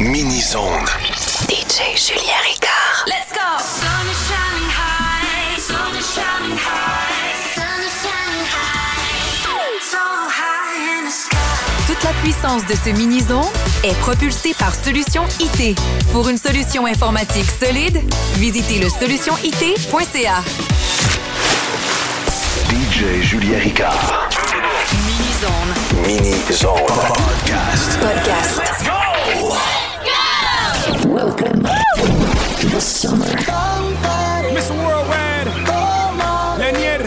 Mini-zone. DJ Julien Ricard. Let's go. Sun is shining high, sun is shining high, sun is shining high, so high in the sky. Toute la puissance de ce mini-zone est propulsée par Solution IT. Pour une solution informatique solide, visitez le solutionit.ca. DJ Julien Ricard. Mini-zone. Mini-zone. Podcast. Podcast. Miss Lenier.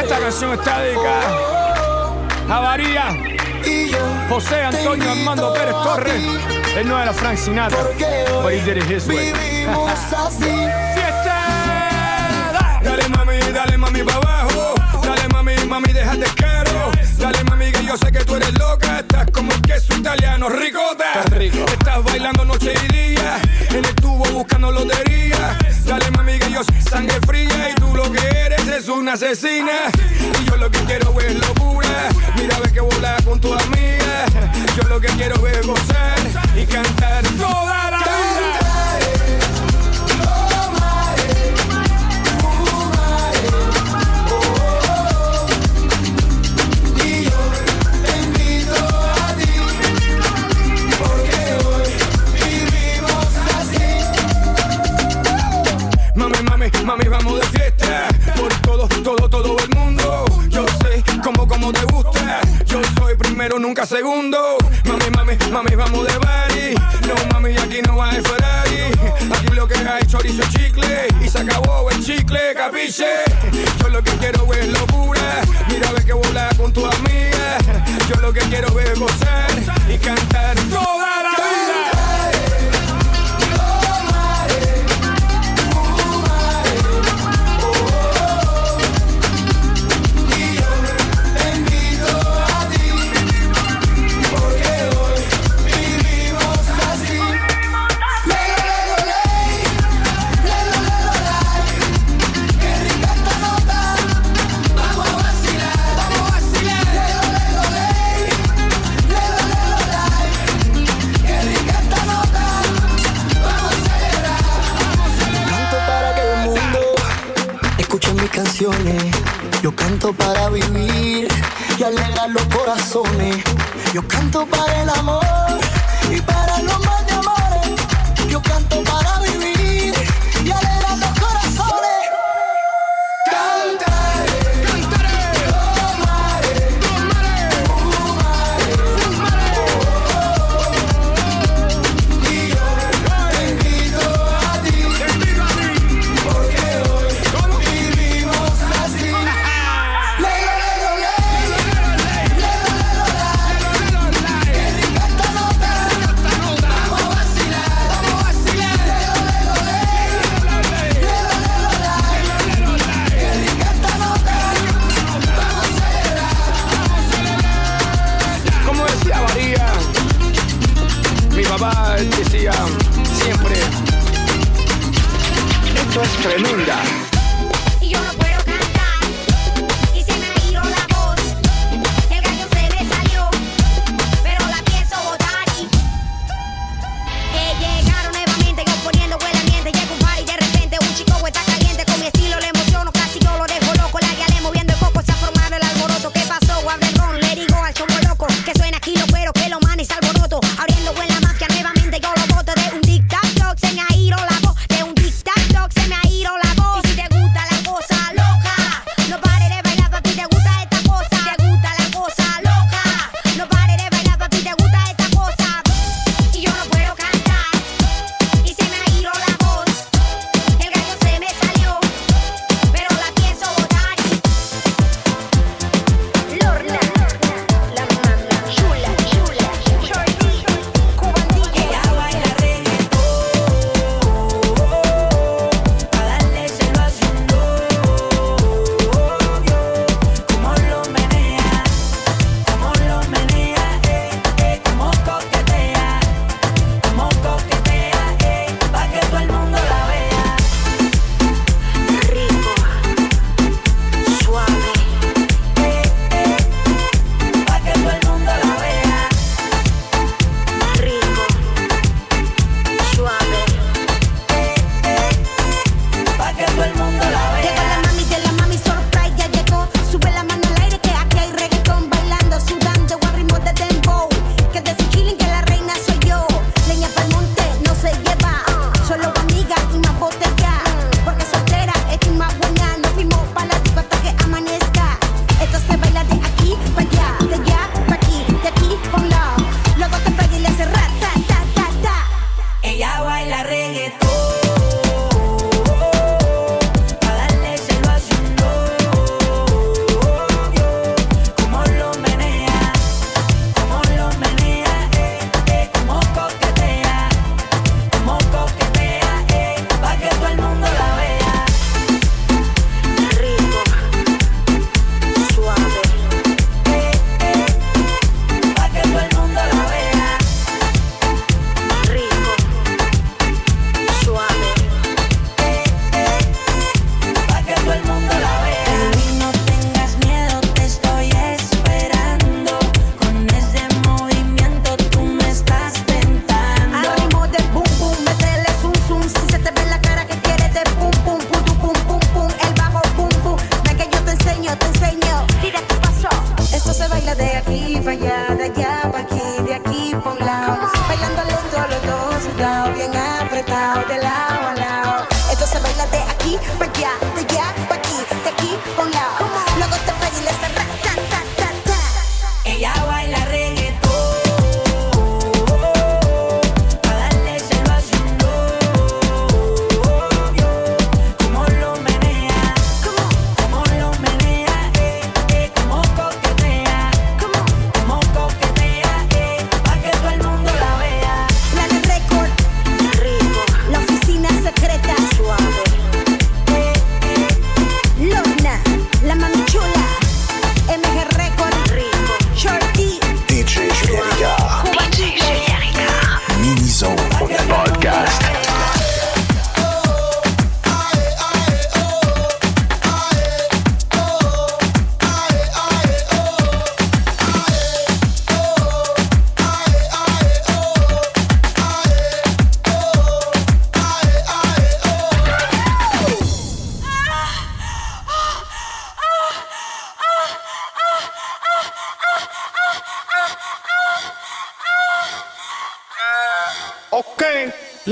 Esta canción está dedicada a María, José Antonio Armando Pérez Torres. Él no era Frank Sinatra, but he did. Fiesta. Dale mami, dale mami pa' abajo. Dale mami, mami, déjate. Dale mami, que yo sé que tú eres loca. Estás como el queso italiano, ricota. Estás bailando noche y día. En el tubo buscando lotería. Dale mami, que yo soy sangre fría. Y tú lo que eres es una asesina. Y yo lo que quiero es locura. Mira, ve que volar con tu amiga. Yo lo que quiero es gozar y cantar toda la vida. Mami, vamos de fiesta. Por todo, todo, todo el mundo. Yo sé cómo, cómo te gusta. Yo soy primero, nunca segundo. Mami, mami, mami, vamos de party. No, mami, aquí no va a Ferrari. Aquí lo que hay chorizo chicle. Y se acabó el chicle, capiche. Yo lo que quiero es locura. Mira, ve que vola con tu amiga. Yo lo que quiero es gozar Y cantar toda la vida canto para vivir y alegrar los corazones. Yo canto para el amor y para los más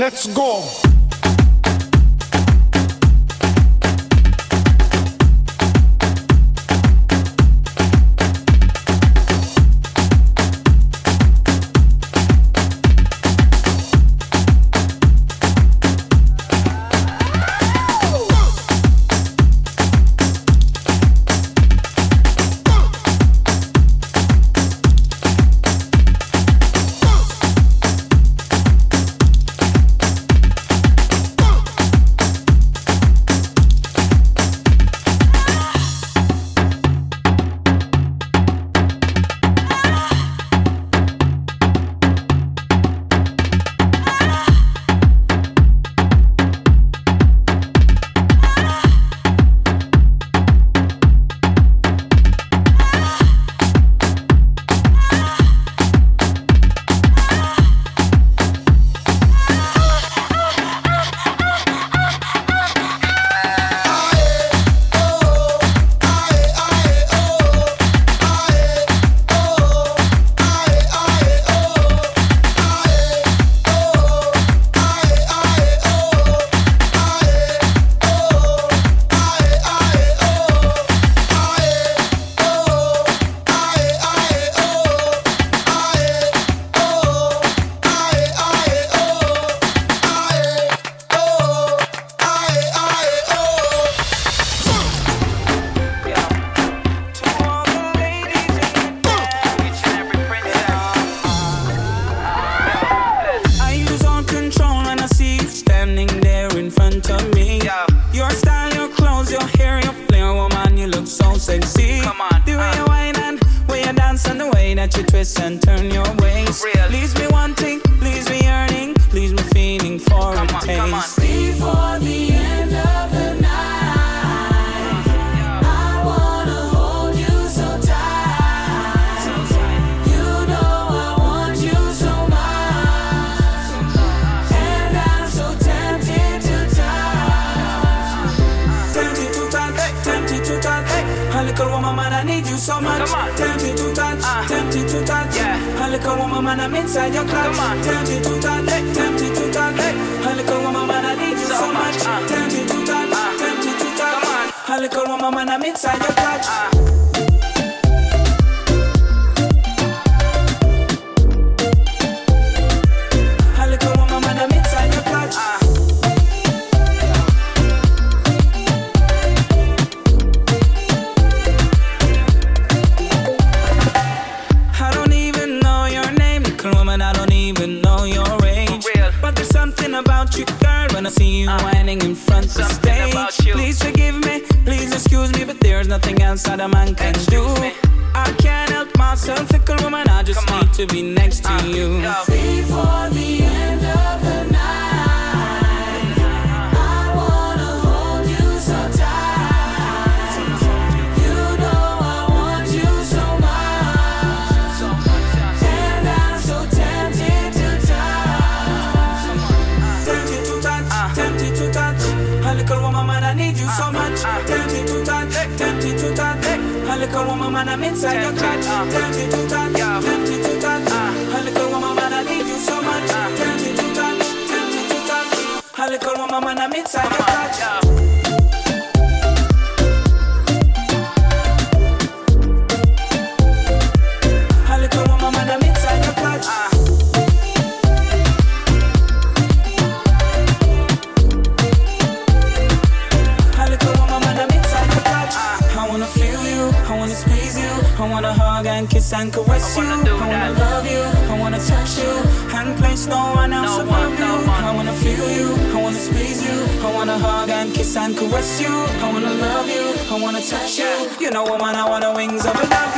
Let's go. mama na me time you touch. a woman, I want the wings of a dove.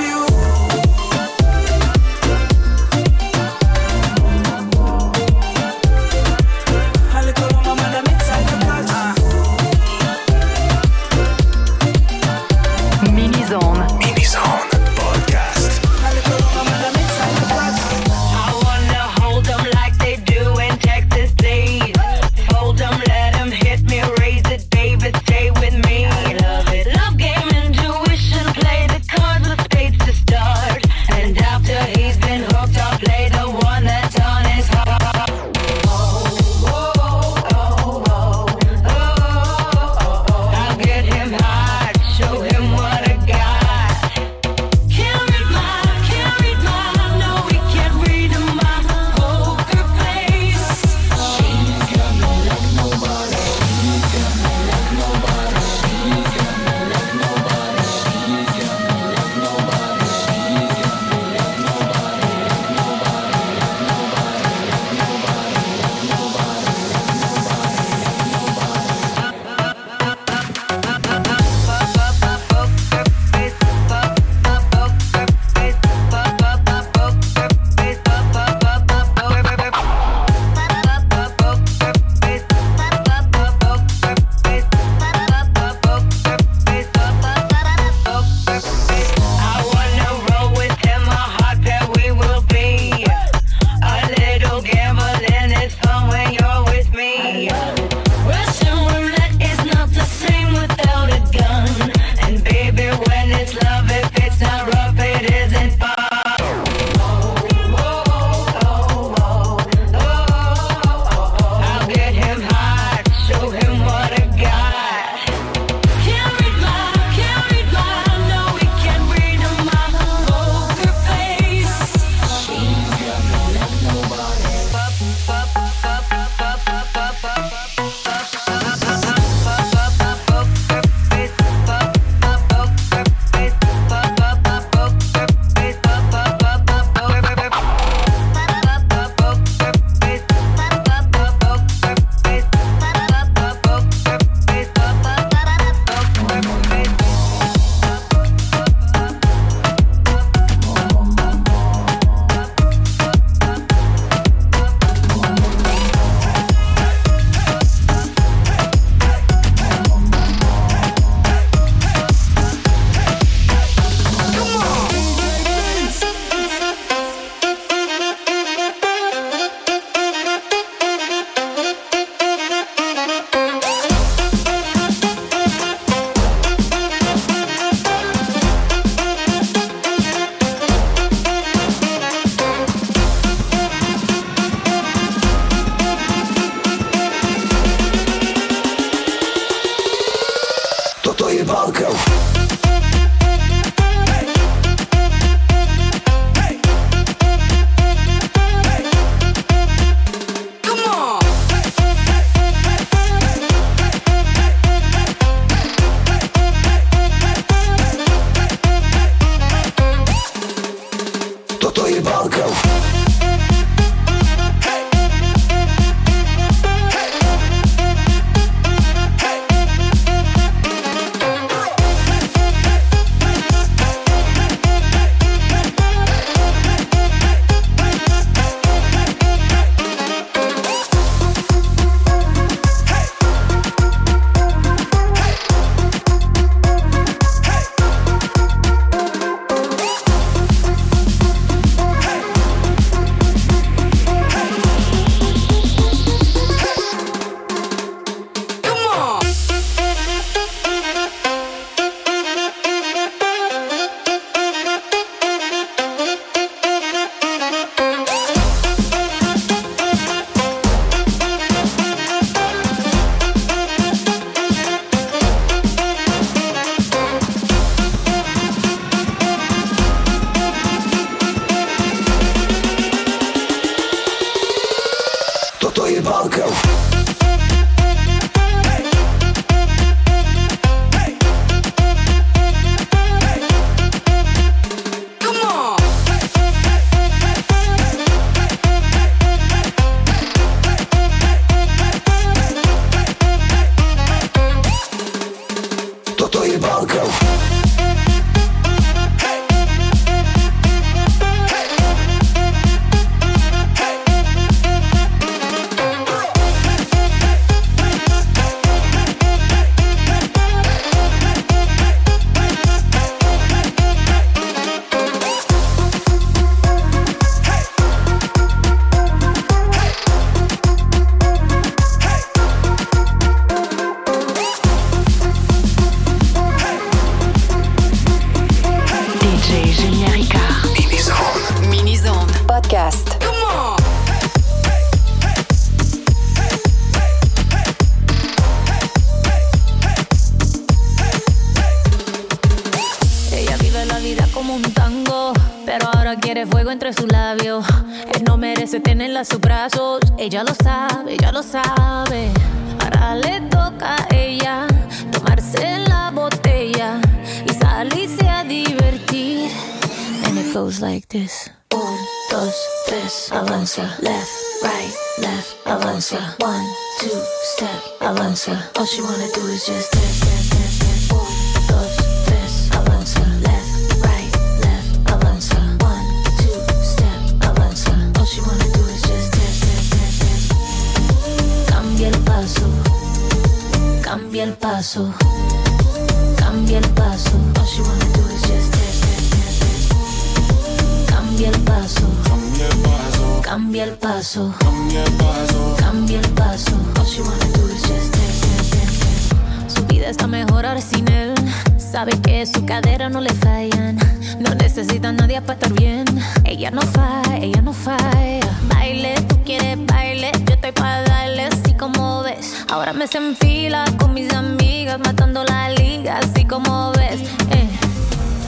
Paso, cambia el paso. All she wanna do is just dance, dance, dance, dance. Cambia el paso, cambia el paso, cambia el paso. All she wanna do is just dance, dance, dance, dance. Su vida está mejor ahora sin él. Sabe que su cadera no le fallan. No necesita a nadie para estar bien. Ella no falla, ella no falla. Baile, tú quieres baile. Yo estoy para darle como ves. Ahora me se enfila con mis amigas, matando la liga, así como ves. Eh.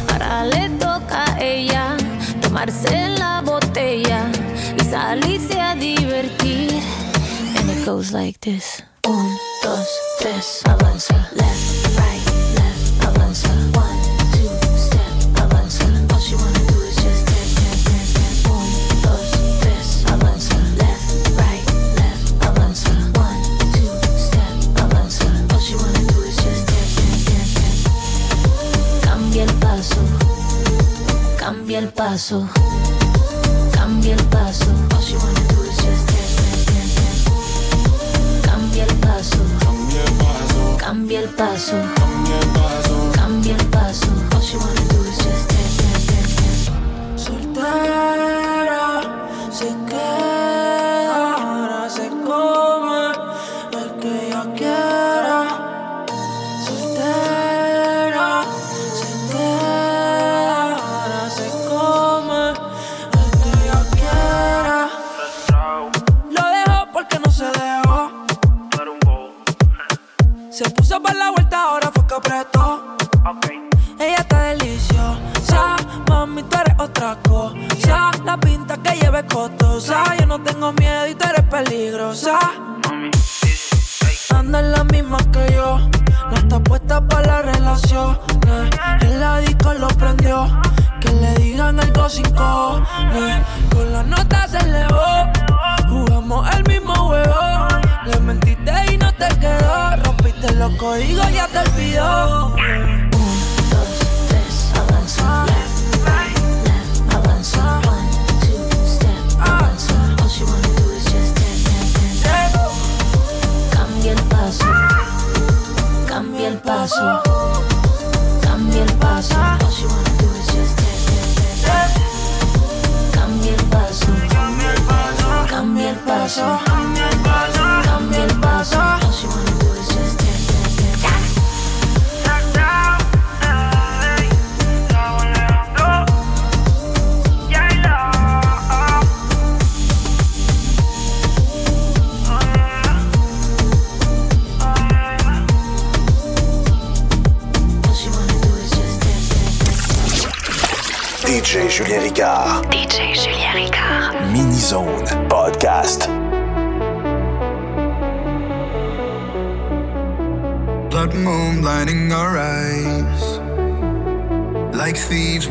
Ahora le toca a ella tomarse la botella y salirse a divertir. goes like this. Un, dos, tres, avanza. Left, paso, cambia el paso. All she wanna do is just dance, dance, dance, dance. Cambia el paso, cambia el paso, cambia el paso. Cambia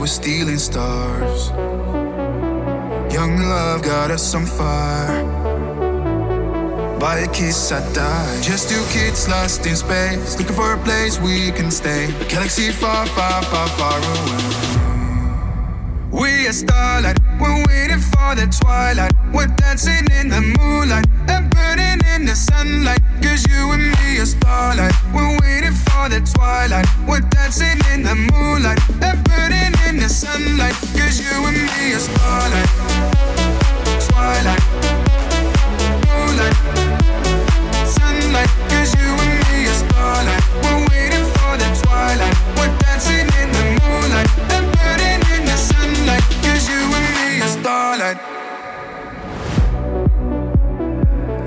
we're stealing stars. Young love got us on fire. By a kiss, I die. Just two kids lost in space, looking for a place we can stay. A galaxy far, far, far, far away. We are starlight, we're waiting for the twilight. We're dancing in the moonlight and burning in the sunlight. Cause you and me are starlight. We're waiting for the twilight. We're dancing in the moonlight in the sunlight. You and me are starlight. Twilight. Moonlight. You and me are starlight. We're waiting for the twilight. We're dancing in the moonlight and burning in the you and me are starlight.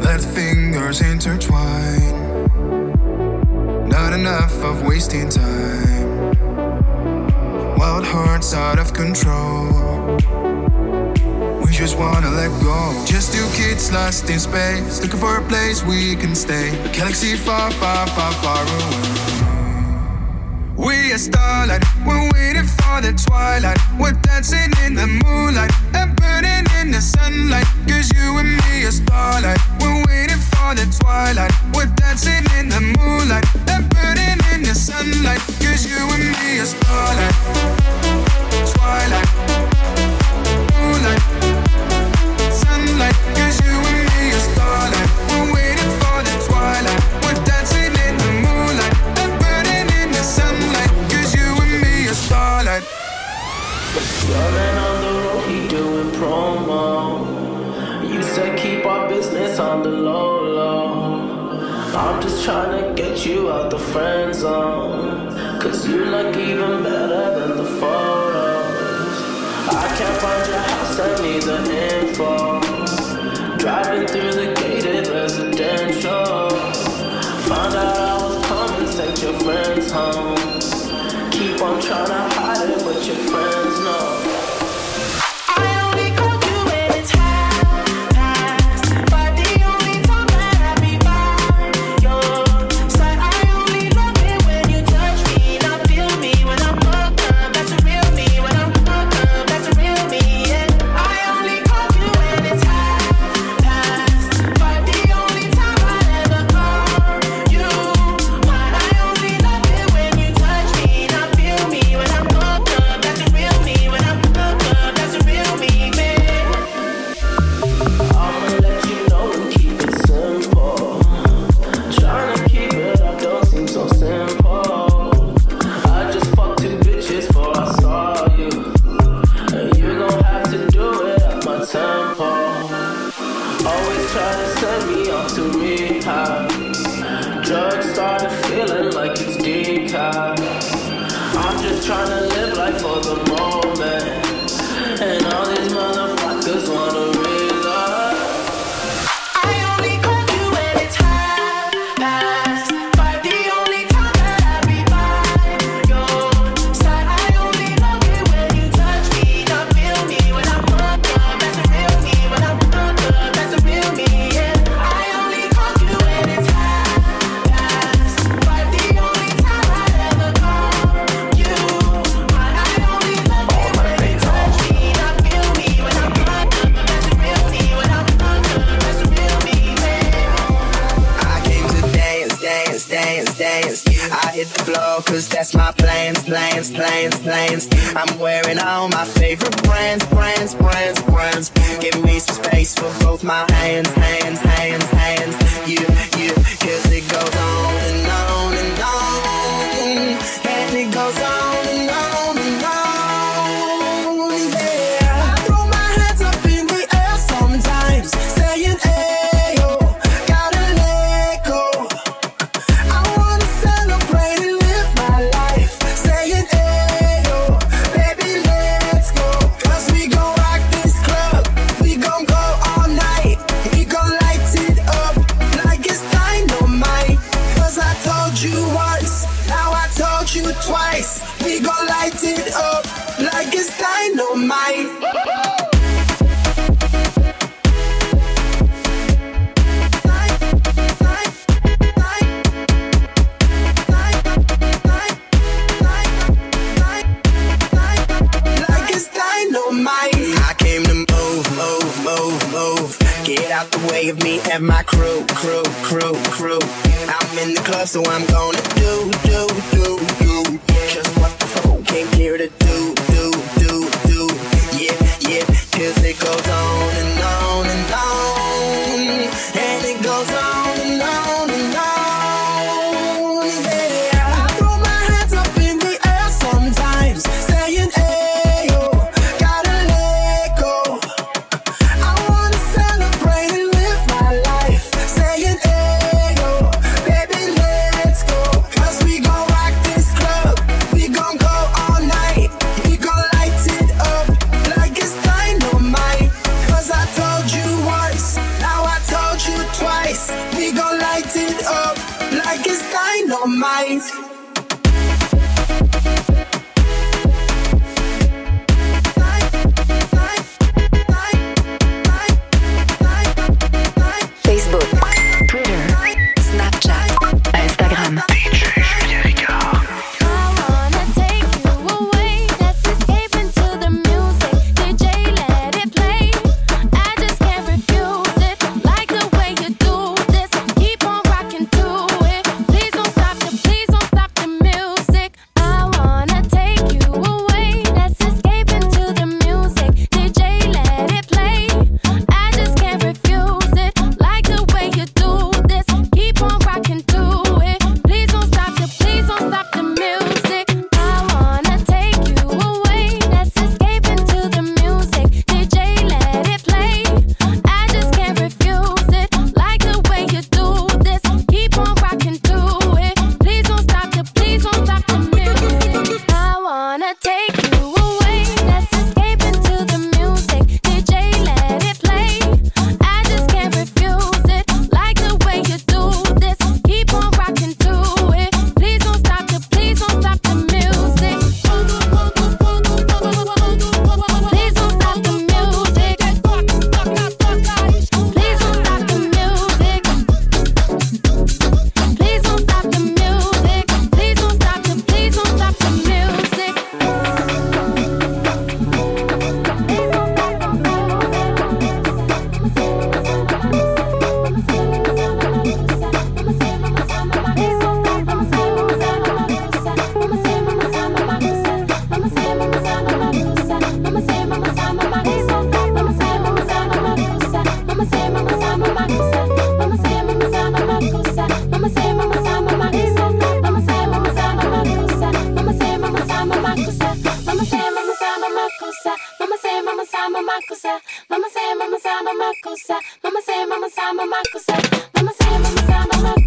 Let fingers intertwine. Not enough of wasting time. Wild hearts out of control. We just wanna let go. Just two kids lost in space, looking for a place we can stay. A galaxy far, far, far, far away. We are starlight, we're waiting for the twilight. We're dancing in the moonlight and burning in the sunlight. Cause you and me are starlight. We're waiting for the twilight. We're dancing in the moonlight and burning in the sunlight. You and me are starlight. Twilight. Moonlight. You and me are starlight. We're waiting for twilight. We're dancing in the moonlight burning in the you and me are starlight. On the road, he doing promo. You said keep our business on the low, low. I'm just trying to get you out the friend zone. Cause you look even better than the photos. I can't find your house, I need the info. Driving through the gated residential. Found out I was coming, sent your friends home. Keep on trying to hide it, but your friends know. sa mama kusa mama say mama sa mama kusa mama say mama sa mama kusa mama say mama sa mama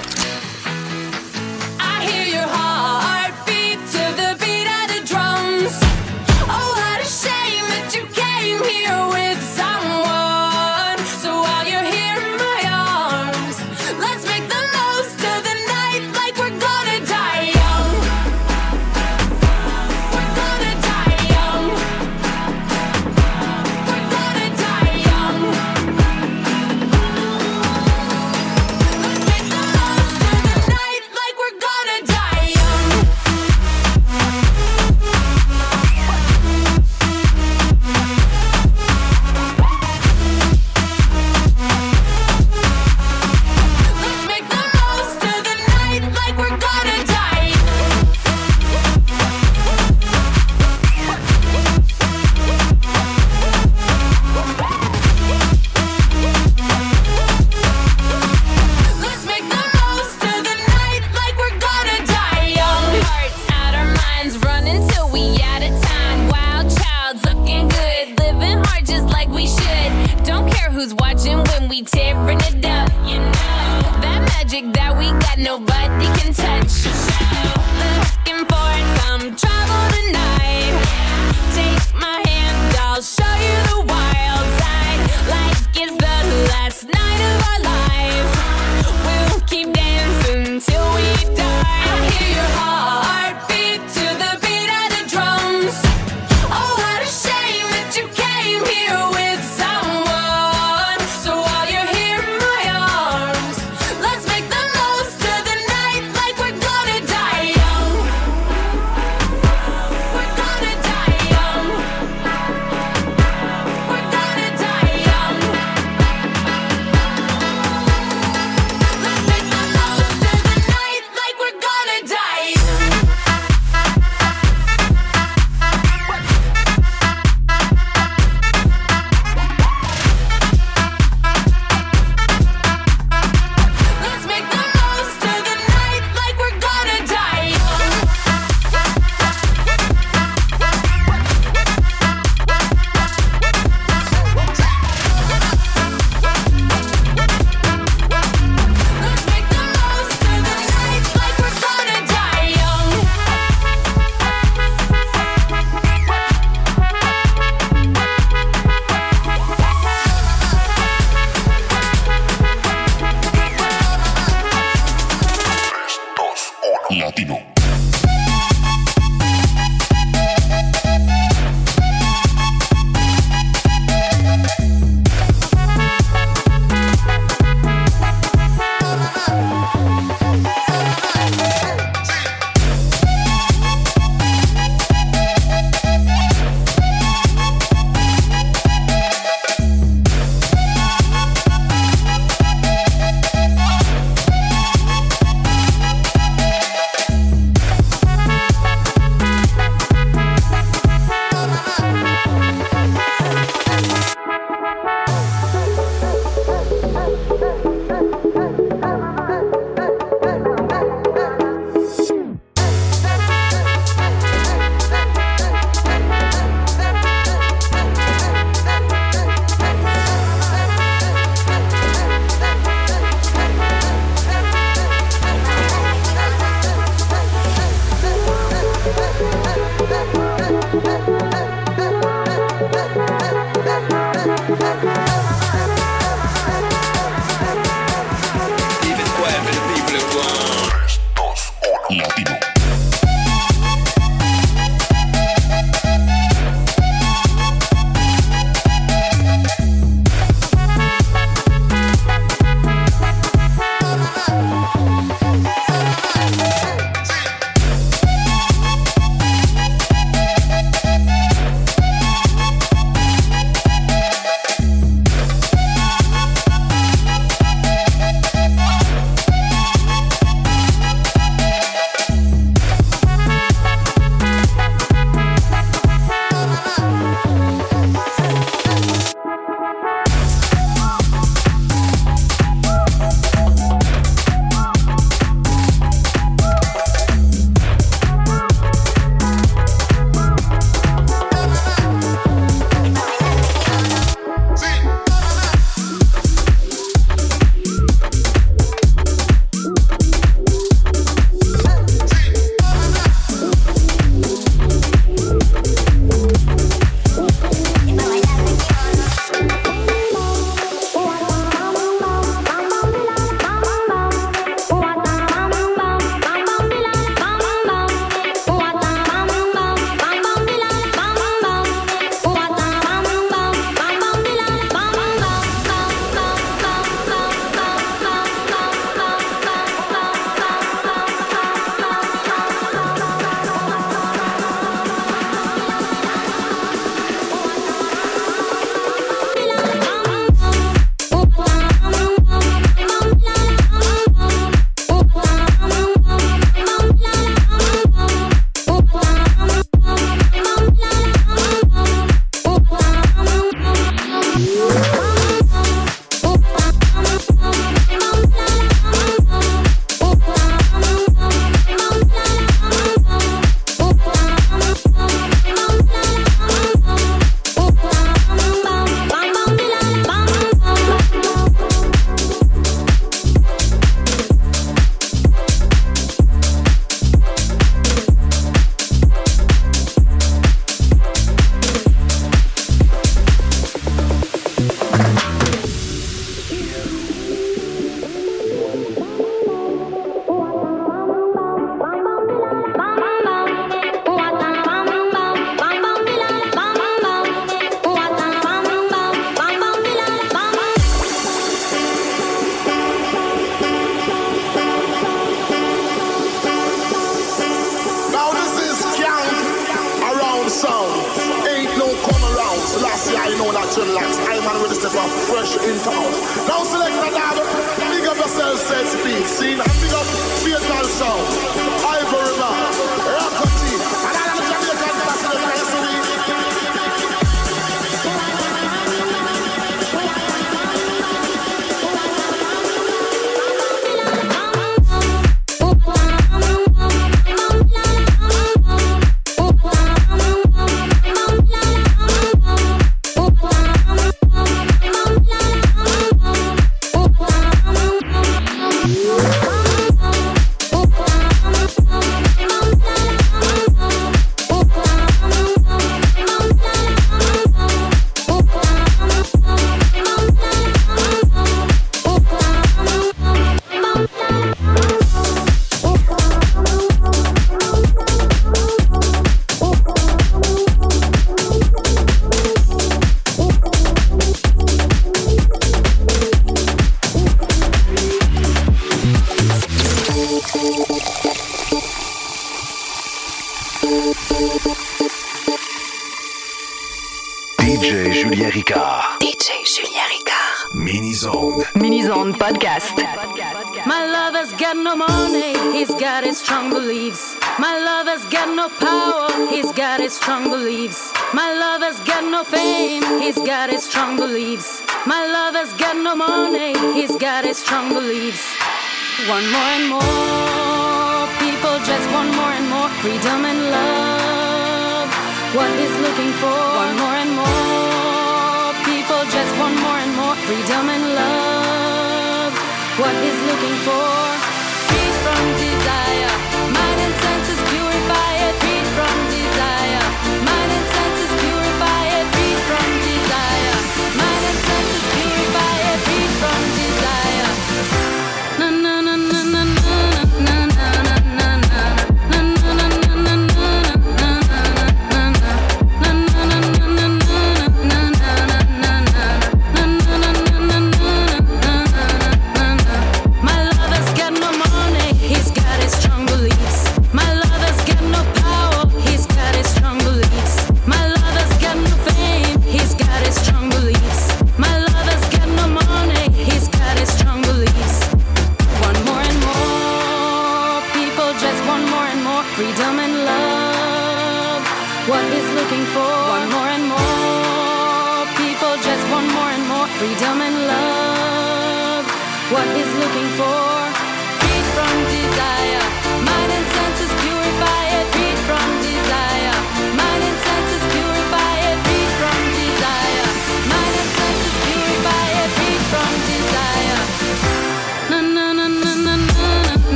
looking for.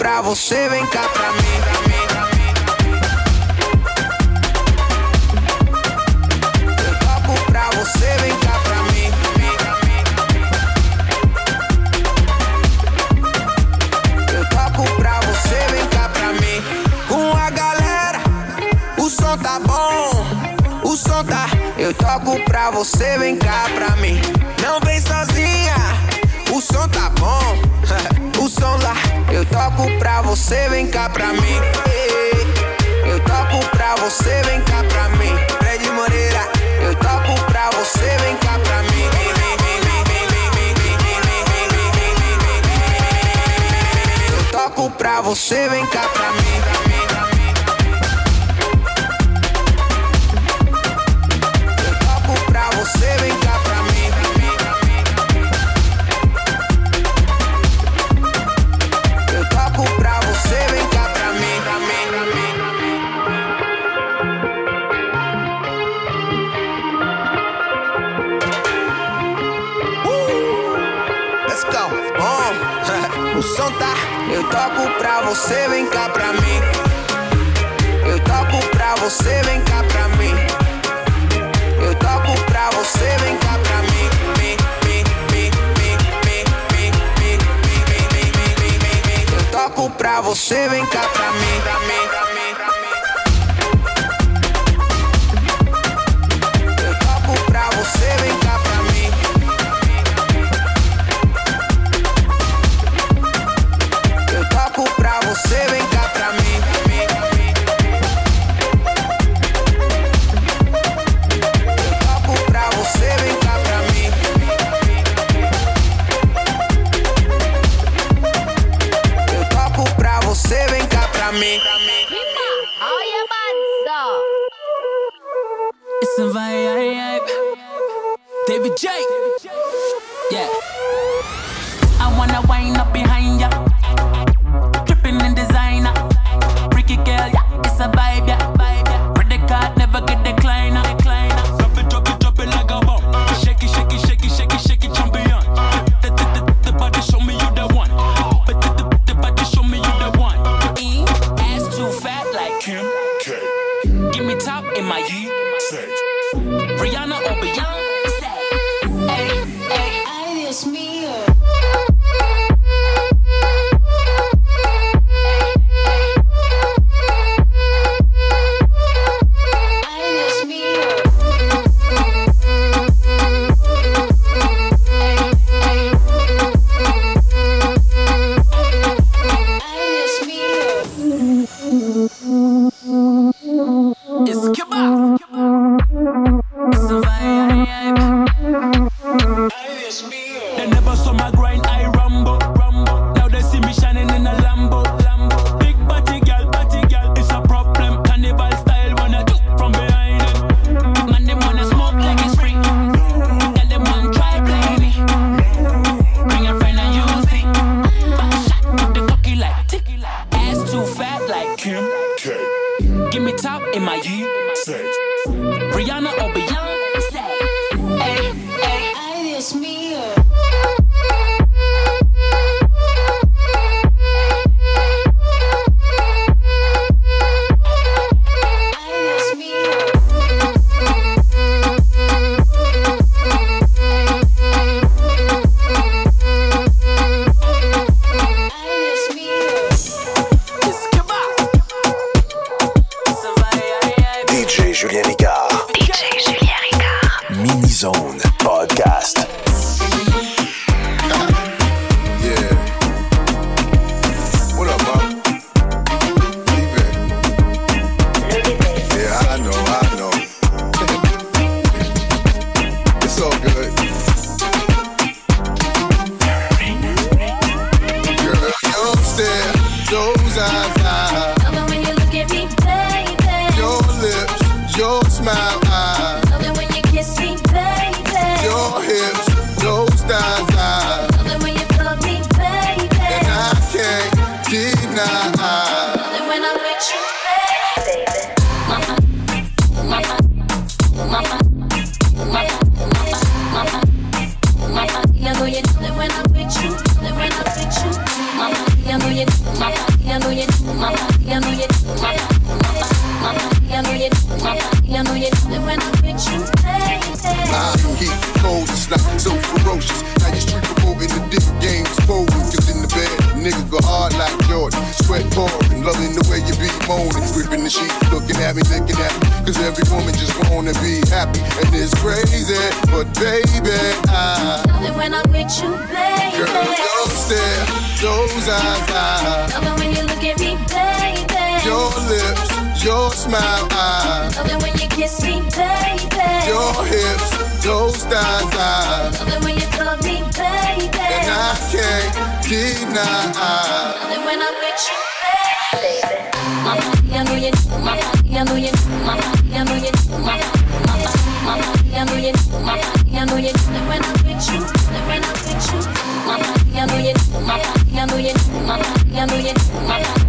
pra você, vem cá pra mim. Pra você vem cá pra mim. Eu toco pra você, vem cá pra mim. Com a galera, o som tá bom, o som tá. Eu toco pra você, vem cá pra mim. toco pra você, vem cá pra mim. Eu toco pra você, vem cá pra mim. Fred Moreira, eu toco pra você, vem cá pra mim. Eu toco pra você, vem cá pra mim. pra você, vem cá pra mim. Eu toco pra você, vem cá pra mim. Eu toco pra você, vem cá pra mim. Eu toco pra você, vem cá pra mim. Smile, moaning. Ripping the sheet, looking at me, looking at me. Cause every woman just wanna be happy. And it's crazy, but baby, I. Love it when I'm with you, baby. Girl, don't stare, those eyes, I Love it when you look at me, baby. Your lips, your smile, I Love it when you kiss me, baby. Your hips, those thighs, eyes. Love it when you fuck me, baby. And I can't deny. Love it when I'm with you, baby. Mama,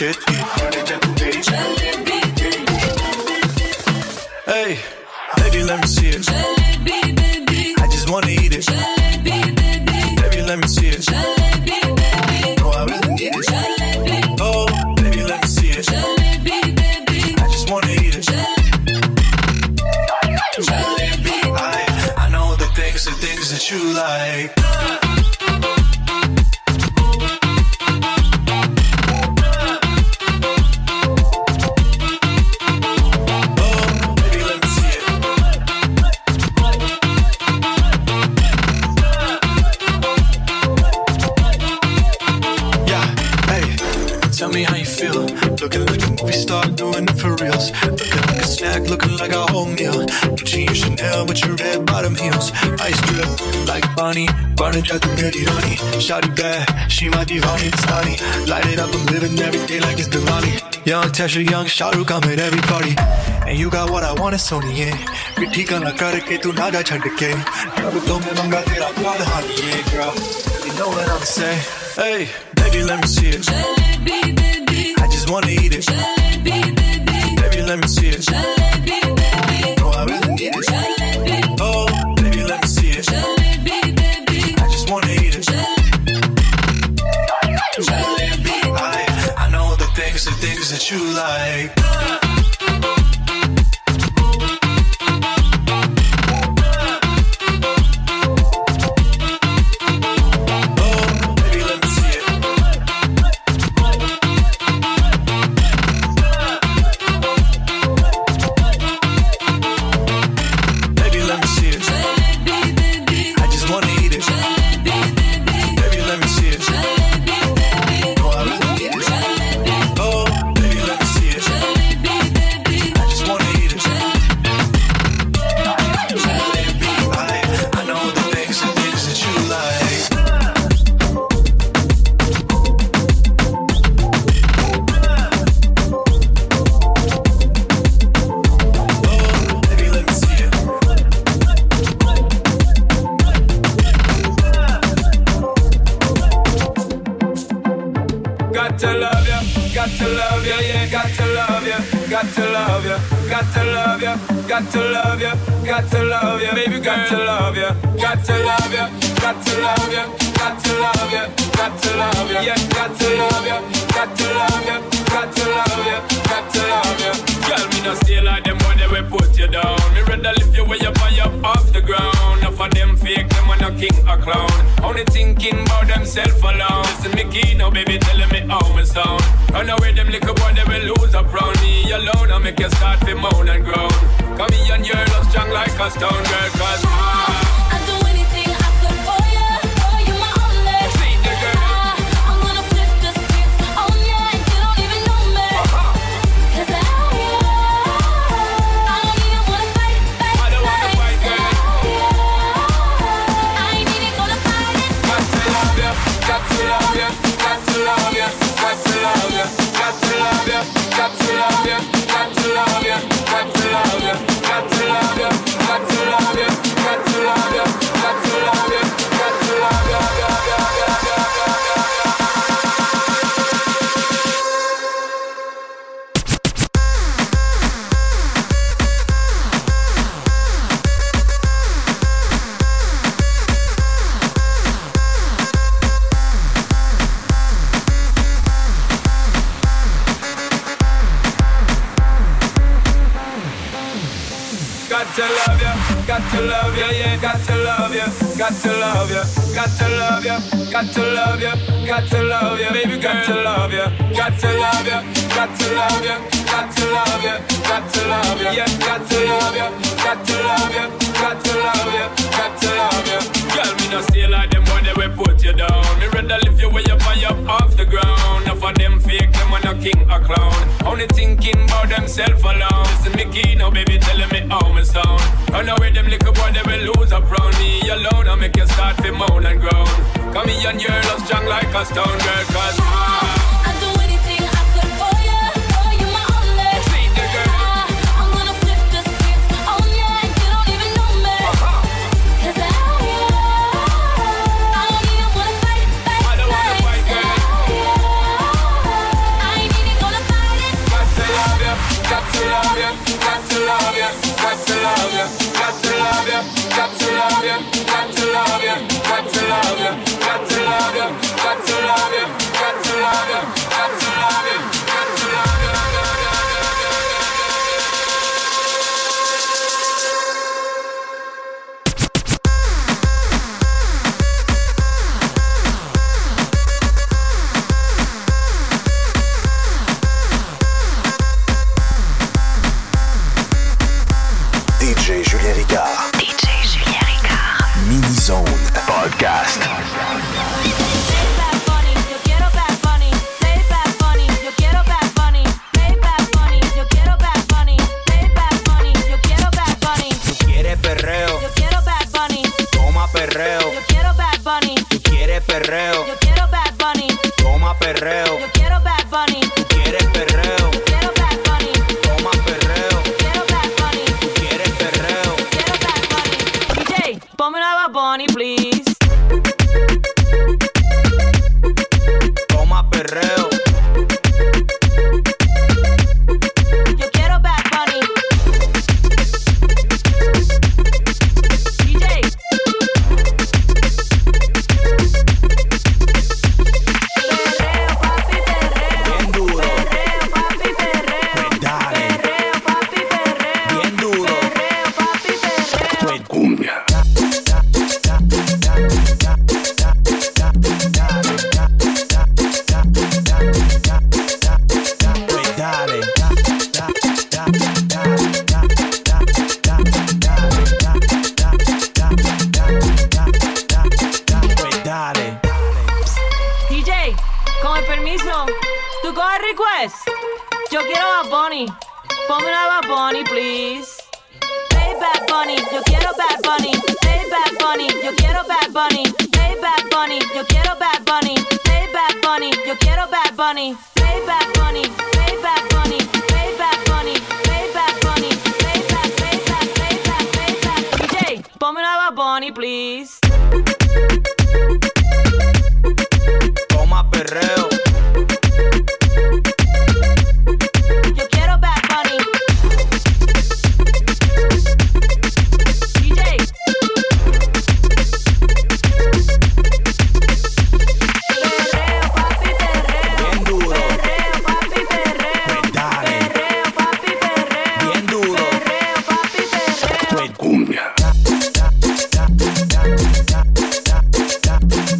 shit. Young Tesher, young Shahrukh, come at every party. And you got what I want, it's Sony. मिठी का ना करके तू ना जा छड़ के अब तो मैं मंगा तेरा प्यार हाँ ये girl. You know what I'm saying? Hey, baby, let me see it. Jalebi, baby. I just wanna eat it. Jalebi, baby. Baby, let me see it. Jalebi, you like.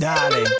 darling.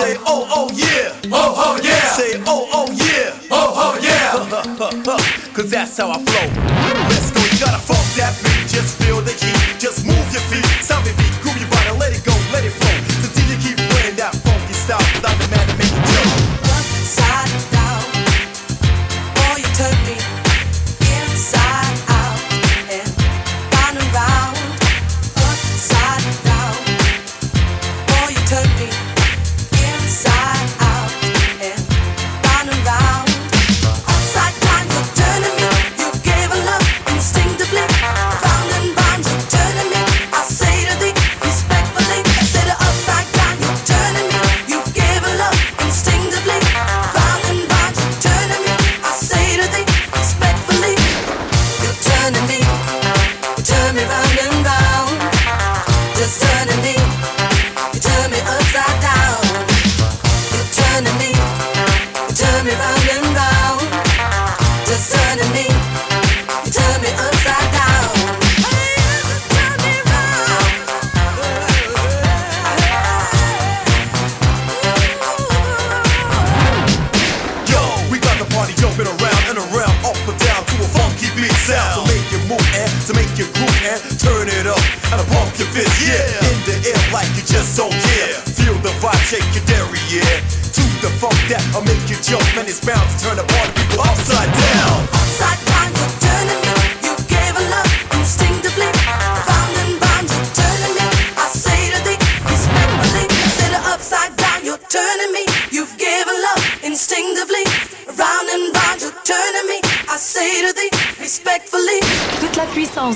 Say oh oh yeah, oh oh yeah. Say oh oh yeah, oh oh yeah. Cause that's how I flow. Let's go, you gotta funk that beat, just feel the heat, just move your feet, sound the beat, groove your body, let it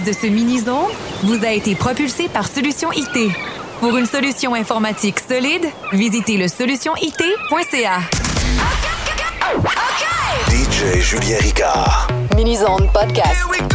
de ce mini-zone vous a été propulsé par Solution IT. Pour une solution informatique solide, visitez le solutionit.ca. Okay. DJ Julien Ricard. Mini-zone podcast.